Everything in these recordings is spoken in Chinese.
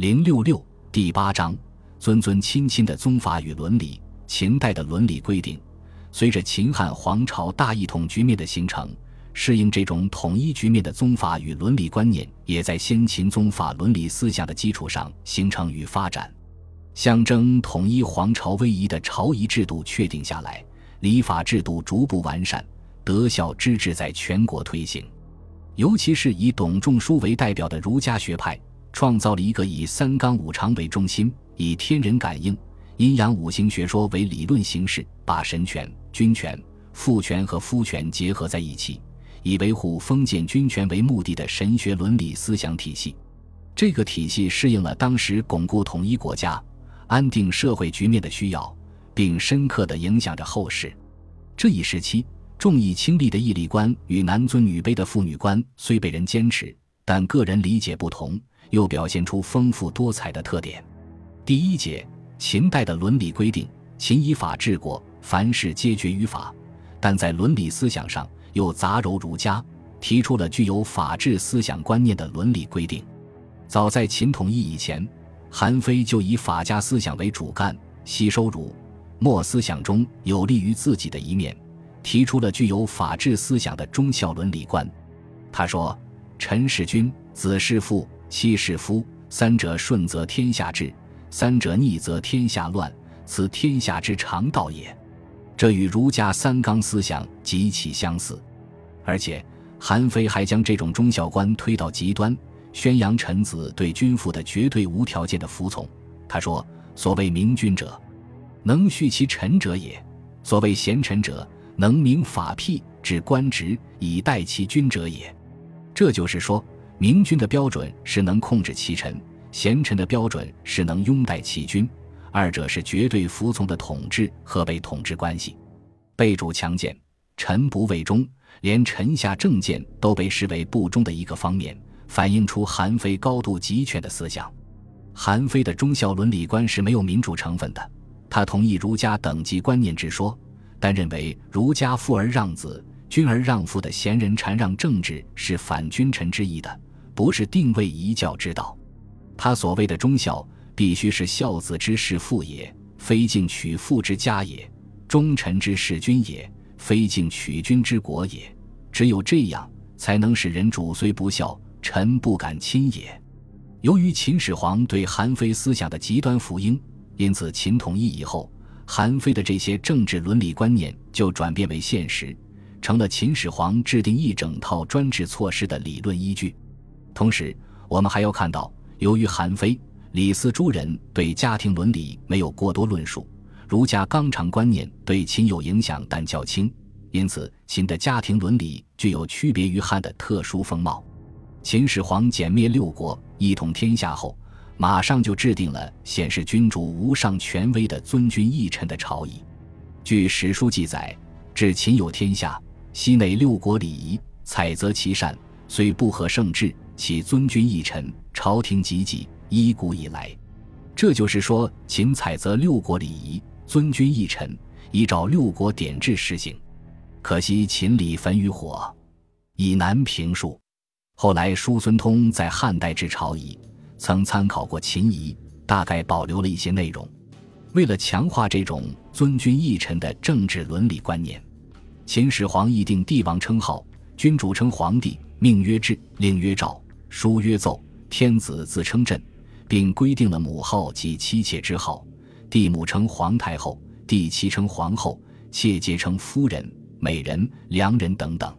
零六六第八章，尊尊亲亲的宗法与伦理。秦代的伦理规定，随着秦汉皇朝大一统局面的形成，适应这种统一局面的宗法与伦理观念，也在先秦宗法伦理思想的基础上形成与发展。象征统一皇朝威仪的朝仪制度确定下来，礼法制度逐步完善，德孝之治在全国推行。尤其是以董仲舒为代表的儒家学派，创造了一个以三纲五常为中心，以天人感应、阴阳五行学说为理论形式，把神权、君权、父权和夫权结合在一起，以维护封建君权为目的的神学伦理思想体系。这个体系适应了当时巩固统一国家。安定社会局面的需要，并深刻地影响着后世。这一时期，重义轻利的义利观与男尊女卑的妇女观虽被人坚持，但个人理解不同，又表现出丰富多彩的特点。第一节，秦代的伦理规定：秦以法治国，凡事皆决于法，但在伦理思想上又杂糅儒家，提出了具有法治思想观念的伦理规定。早在秦统一以前。韩非就以法家思想为主干，吸收儒墨思想中有利于自己的一面，提出了具有法治思想的忠孝伦理观。他说：“臣是君，子是父，妻是夫，三者顺则天下治，三者逆则天下乱，此天下之常道也。”这与儒家三纲思想极其相似，而且韩非还将这种忠孝观推到极端。宣扬臣子对君父的绝对无条件的服从。他说：“所谓明君者，能恤其臣者也；所谓贤臣者，能明法辟，治官职以待其君者也。”这就是说，明君的标准是能控制其臣，贤臣的标准是能拥戴其君，二者是绝对服从的统治和被统治关系。被主强谏，臣不为忠，连臣下政见都被视为不忠的一个方面。反映出韩非高度集权的思想。韩非的忠孝伦理观是没有民主成分的，他同意儒家等级观念之说，但认为儒家父而让子、君而让父的贤人禅让政治是反君臣之意的，不是定位一教之道。他所谓的忠孝，必须是孝子之事父也，非敬取父之家也；忠臣之事君也，非敬取君之国也。只有这样，才能使人主虽不孝。臣不敢亲也。由于秦始皇对韩非思想的极端福音，因此秦统一以后，韩非的这些政治伦理观念就转变为现实，成了秦始皇制定一整套专制措施的理论依据。同时，我们还要看到，由于韩非、李斯诸人对家庭伦理没有过多论述，儒家纲常观念对秦有影响但较轻，因此秦的家庭伦理具有区别于汉的特殊风貌。秦始皇歼灭六国，一统天下后，马上就制定了显示君主无上权威的尊君一臣的朝仪。据史书记载，至秦有天下，西内六国礼仪，采择其善，虽不合圣制，其尊君一臣，朝廷汲汲，一古以来。这就是说，秦采择六国礼仪，尊君一臣，依照六国典制施行。可惜秦礼焚于火，已难评述。后来，叔孙通在汉代制朝仪，曾参考过秦仪，大概保留了一些内容。为了强化这种尊君一臣的政治伦理观念，秦始皇议定帝王称号，君主称皇帝，命曰制，令曰诏，书曰奏，天子自称朕，并规定了母号及妻妾之号，帝母称皇太后，帝妻称皇后，妾皆称夫人、美人、良人等等。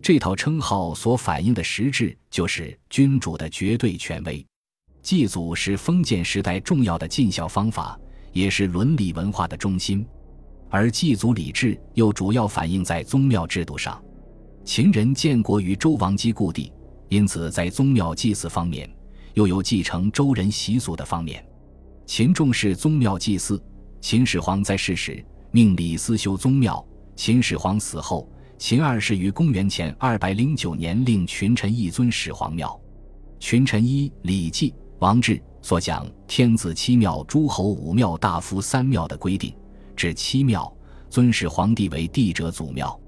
这套称号所反映的实质，就是君主的绝对权威。祭祖是封建时代重要的尽孝方法，也是伦理文化的中心。而祭祖礼制又主要反映在宗庙制度上。秦人建国于周王姬故地，因此在宗庙祭祀方面，又有继承周人习俗的方面。秦重视宗庙祭祀。秦始皇在世时命李斯修宗庙，秦始皇死后。秦二世于公元前二百零九年令群臣一尊始皇庙，群臣依《礼记·王制》所讲天子七庙、诸侯五庙、大夫三庙的规定，至七庙尊始皇帝为帝者祖庙。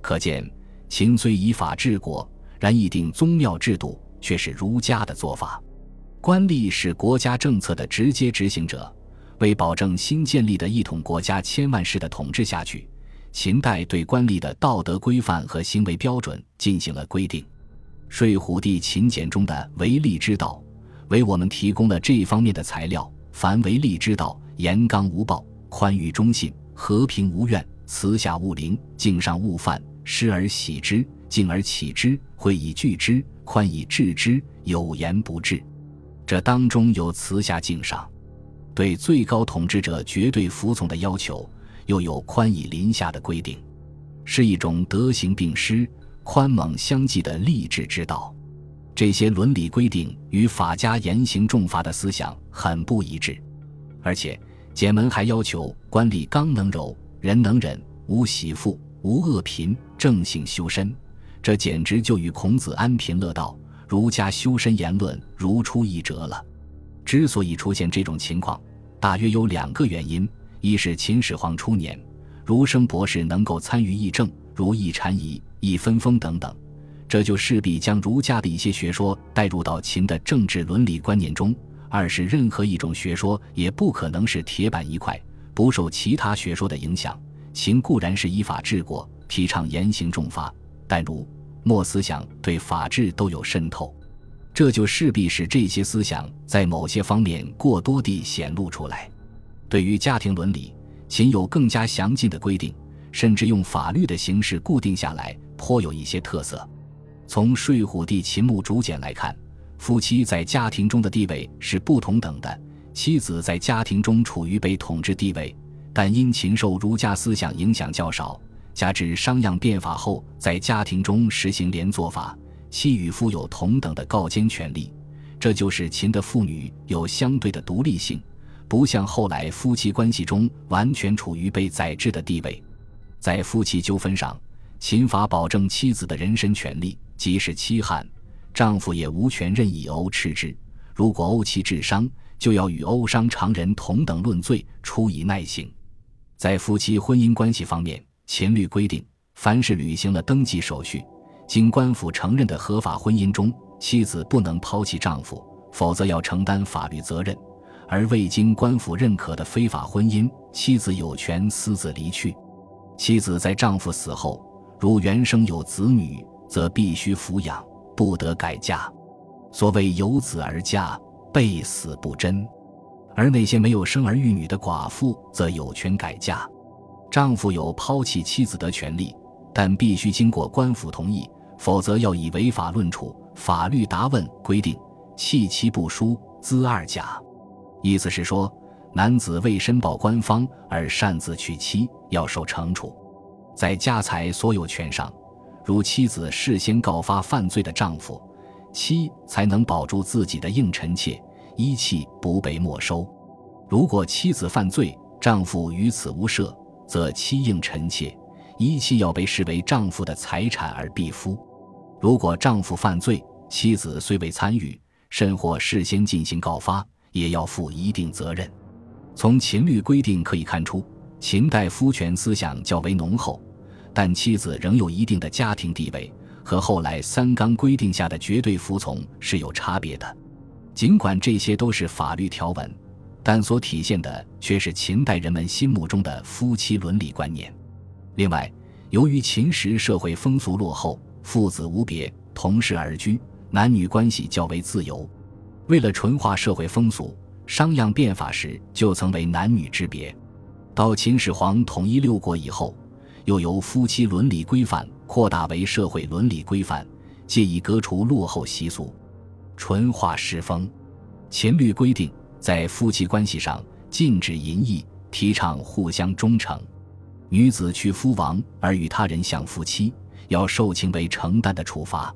可见秦虽以法治国，然议定宗庙制度却是儒家的做法。官吏是国家政策的直接执行者，为保证新建立的一统国家千万世的统治下去，秦代对官吏的道德规范和行为标准进行了规定。睡虎地秦简中的为吏之道，为我们提供了这一方面的材料。凡为吏之道，严刚无暴，宽裕忠信，和平无怨，慈下勿凌，敬上勿犯，失而喜之，敬而启之，惠以拒之，宽以治之，有言不治。这当中有慈下敬上，对最高统治者绝对服从的要求，又有宽以临下的规定，是一种德行并施、宽猛相济的励志之道。这些伦理规定与法家严刑重罚的思想很不一致，而且简门还要求官吏刚能柔，人能忍，无喜富，无恶贫，正性修身。这简直就与孔子安贫乐道、儒家修身言论如出一辙了。之所以出现这种情况，大约有两个原因：一是秦始皇初年，儒生博士能够参与议政，如议禅仪、议分封等等。这就势必将儒家的一些学说带入到秦的政治伦理观念中。二是任何一种学说也不可能是铁板一块，不受其他学说的影响。秦固然是依法治国，提倡严刑重罚，但如墨思想对法治都有渗透，这就势必使这些思想在某些方面过多地显露出来。对于家庭伦理，秦有更加详尽的规定，甚至用法律的形式固定下来，颇有一些特色。从睡虎地秦墓竹简来看，夫妻在家庭中的地位是不同等的。妻子在家庭中处于被统治地位，但因禽受儒家思想影响较少，加之商鞅变法后在家庭中实行连坐法，妻与夫有同等的告监权利，这就是秦的妇女有相对的独立性，不像后来夫妻关系中完全处于被宰制的地位。在夫妻纠纷上，秦法保证妻子的人身权利。即使妻汉，丈夫也无权任意殴斥之。如果殴其致伤，就要与殴伤常人同等论罪，处以耐刑。在夫妻婚姻关系方面，秦律规定，凡是履行了登记手续、经官府承认的合法婚姻中，妻子不能抛弃丈夫，否则要承担法律责任；而未经官府认可的非法婚姻，妻子有权私自离去。妻子在丈夫死后，如原生有子女。则必须抚养，不得改嫁。所谓有子而嫁，被死不贞；而那些没有生儿育女的寡妇，则有权改嫁。丈夫有抛弃妻子的权利，但必须经过官府同意，否则要以违法论处。法律答问规定，弃妻不书，资二甲。意思是说，男子未申报官方而擅自娶妻，要受惩处。在家财所有权上。如妻子事先告发犯罪的丈夫，妻才能保住自己的应臣妾，一妻不被没收。如果妻子犯罪，丈夫于此无涉，则妻应臣妾，一妻要被视为丈夫的财产而必夫。如果丈夫犯罪，妻子虽未参与，甚或事先进行告发，也要负一定责任。从秦律规定可以看出，秦代夫权思想较为浓厚。但妻子仍有一定的家庭地位，和后来三纲规定下的绝对服从是有差别的。尽管这些都是法律条文，但所体现的却是秦代人们心目中的夫妻伦理观念。另外，由于秦时社会风俗落后，父子无别，同室而居，男女关系较为自由。为了纯化社会风俗，商鞅变法时就曾为男女之别。到秦始皇统一六国以后。又由夫妻伦理规范扩大为社会伦理规范，借以革除落后习俗，纯化世风。秦律规定，在夫妻关系上禁止淫逸，提倡互相忠诚。女子娶夫亡而与他人相夫妻，要受情为承担的处罚。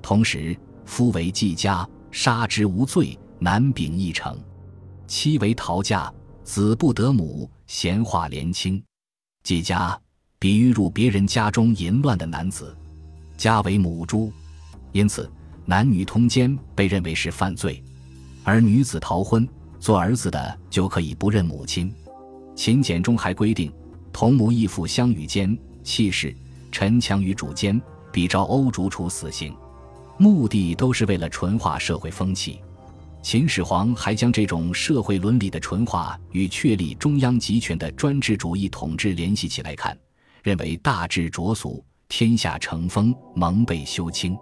同时，夫为继家，杀之无罪，男秉一成；妻为逃嫁，子不得母，闲话连亲。继家。比喻入别人家中淫乱的男子，家为母猪，因此男女通奸被认为是犯罪；而女子逃婚做儿子的就可以不认母亲。秦简中还规定，同母异父相与奸，弃室陈强与主奸，比照欧竹处死刑，目的都是为了纯化社会风气。秦始皇还将这种社会伦理的纯化与确立中央集权的专制主义统治联系起来看，认为大治浊俗，天下成风，蒙被修清，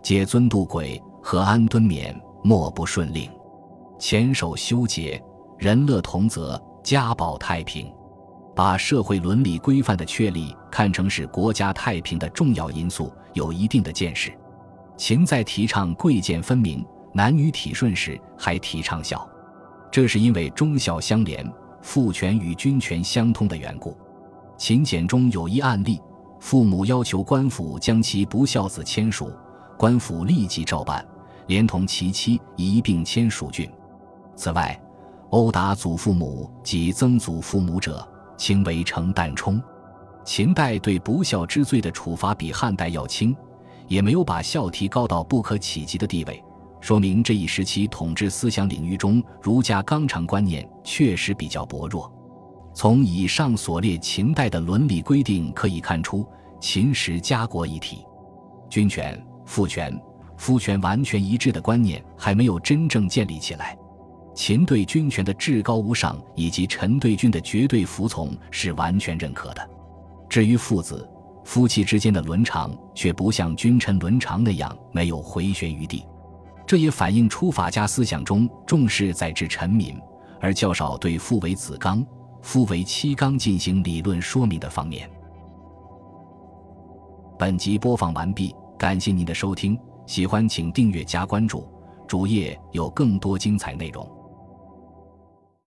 解尊度轨，和安敦勉，莫不顺令。前守修节，人乐同泽，家保太平。把社会伦理规范的确立看成是国家太平的重要因素，有一定的见识。秦在提倡贵贱分明。男女体顺时还提倡孝，这是因为忠孝相连、父权与君权相通的缘故。秦简中有一案例：父母要求官府将其不孝子迁蜀，官府立即照办，连同其妻一并迁蜀郡。此外，殴打祖父母及曾祖父母者，轻为成旦冲。秦代对不孝之罪的处罚比汉代要轻，也没有把孝提高到不可企及的地位。说明这一时期统治思想领域中，儒家纲常观念确实比较薄弱。从以上所列秦代的伦理规定可以看出，秦时家国一体，君权、父权、夫权完全一致的观念还没有真正建立起来。秦对君权的至高无上以及臣对君的绝对服从是完全认可的。至于父子、夫妻之间的伦常，却不像君臣伦常那样没有回旋余地。这也反映出法家思想中重视宰治臣民，而较少对父为子纲、夫为妻纲进行理论说明的方面。本集播放完毕，感谢您的收听，喜欢请订阅加关注，主页有更多精彩内容。